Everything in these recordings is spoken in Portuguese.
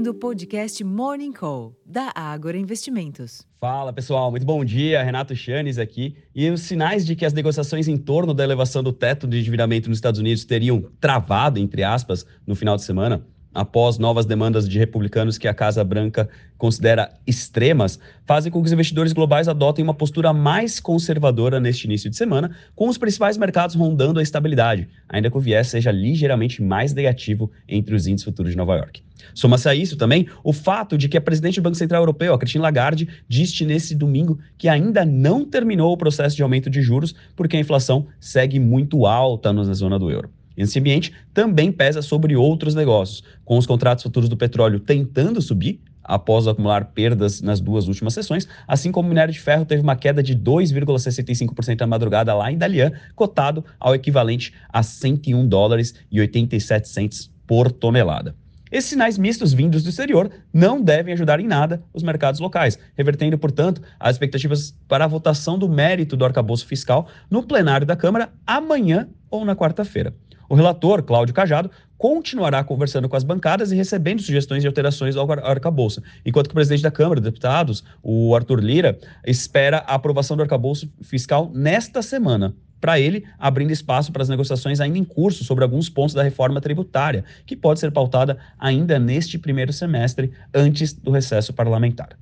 ouvindo o podcast Morning Call, da Ágora Investimentos. Fala pessoal, muito bom dia. Renato Chanes aqui. E os sinais de que as negociações em torno da elevação do teto de endividamento nos Estados Unidos teriam travado, entre aspas, no final de semana, após novas demandas de republicanos que a Casa Branca considera extremas, fazem com que os investidores globais adotem uma postura mais conservadora neste início de semana, com os principais mercados rondando a estabilidade, ainda que o viés seja ligeiramente mais negativo entre os índices futuros de Nova York. Soma-se a isso também o fato de que a presidente do Banco Central Europeu, a Christine Lagarde, disse nesse domingo que ainda não terminou o processo de aumento de juros porque a inflação segue muito alta na zona do euro. Esse ambiente também pesa sobre outros negócios, com os contratos futuros do petróleo tentando subir, após acumular perdas nas duas últimas sessões, assim como o minério de ferro teve uma queda de 2,65% na madrugada lá em Dalian, cotado ao equivalente a 101 dólares e 87 centes por tonelada. Esses sinais mistos vindos do exterior não devem ajudar em nada os mercados locais, revertendo, portanto, as expectativas para a votação do mérito do arcabouço fiscal no plenário da Câmara amanhã ou na quarta-feira. O relator, Cláudio Cajado, continuará conversando com as bancadas e recebendo sugestões de alterações ao arcabouço, enquanto que o presidente da Câmara dos Deputados, o Arthur Lira, espera a aprovação do arcabouço fiscal nesta semana, para ele, abrindo espaço para as negociações ainda em curso sobre alguns pontos da reforma tributária, que pode ser pautada ainda neste primeiro semestre, antes do recesso parlamentar.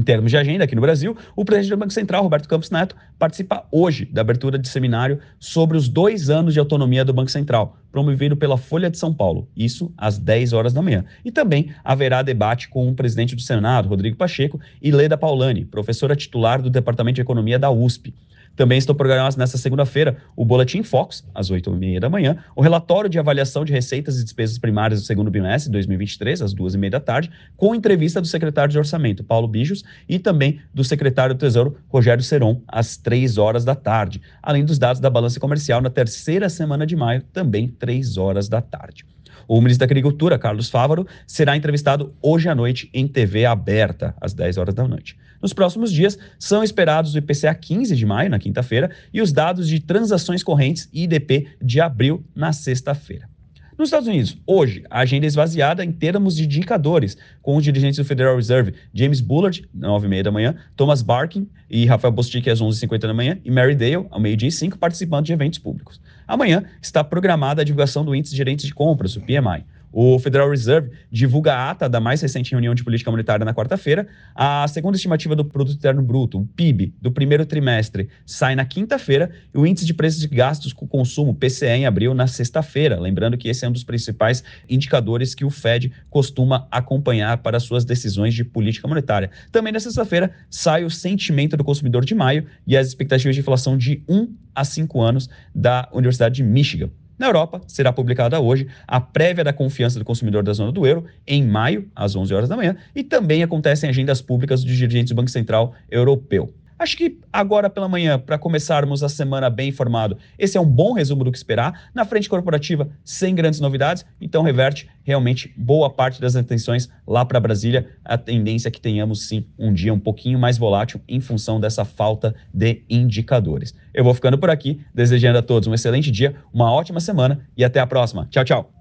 Em termos de agenda, aqui no Brasil, o presidente do Banco Central, Roberto Campos Neto, participa hoje da abertura de seminário sobre os dois anos de autonomia do Banco Central, promovido pela Folha de São Paulo, isso às 10 horas da manhã. E também haverá debate com o presidente do Senado, Rodrigo Pacheco, e Leda Paulani, professora titular do Departamento de Economia da USP. Também estão programados nesta segunda-feira o Boletim Fox, às 8h30 da manhã, o relatório de avaliação de receitas e despesas primárias do segundo bimestre de 2023, às 2h30 da tarde, com entrevista do secretário de Orçamento, Paulo Bijos, e também do secretário do Tesouro, Rogério Seron, às 3 horas da tarde, além dos dados da balança comercial na terceira semana de maio, também 3 horas da tarde. O ministro da Agricultura, Carlos Fávaro, será entrevistado hoje à noite em TV aberta, às 10 horas da noite. Nos próximos dias, são esperados o IPCA 15 de maio, na quinta-feira, e os dados de transações correntes e IDP de abril, na sexta-feira. Nos Estados Unidos, hoje, a agenda é esvaziada em termos de indicadores, com os dirigentes do Federal Reserve, James Bullard, às 9h30 da manhã, Thomas Barkin e Rafael Bostic, às 11h50 da manhã, e Mary Dale, ao meio-dia e 5, participando de eventos públicos. Amanhã está programada a divulgação do Índice de Gerentes de Compras, o PMI. O Federal Reserve divulga a ata da mais recente reunião de política monetária na quarta-feira. A segunda estimativa do Produto Interno Bruto, o PIB, do primeiro trimestre sai na quinta-feira e o índice de preços de gastos com consumo, PCE, em abril, na sexta-feira. Lembrando que esse é um dos principais indicadores que o Fed costuma acompanhar para suas decisões de política monetária. Também na sexta-feira sai o sentimento do consumidor de maio e as expectativas de inflação de 1 a 5 anos da Universidade de Michigan. Na Europa, será publicada hoje a prévia da confiança do consumidor da zona do euro, em maio, às 11 horas da manhã, e também acontecem agendas públicas dos dirigentes do Banco Central Europeu. Acho que agora pela manhã, para começarmos a semana bem informado, esse é um bom resumo do que esperar. Na frente corporativa, sem grandes novidades, então reverte realmente boa parte das atenções lá para Brasília. A tendência é que tenhamos sim um dia um pouquinho mais volátil em função dessa falta de indicadores. Eu vou ficando por aqui, desejando a todos um excelente dia, uma ótima semana e até a próxima. Tchau, tchau.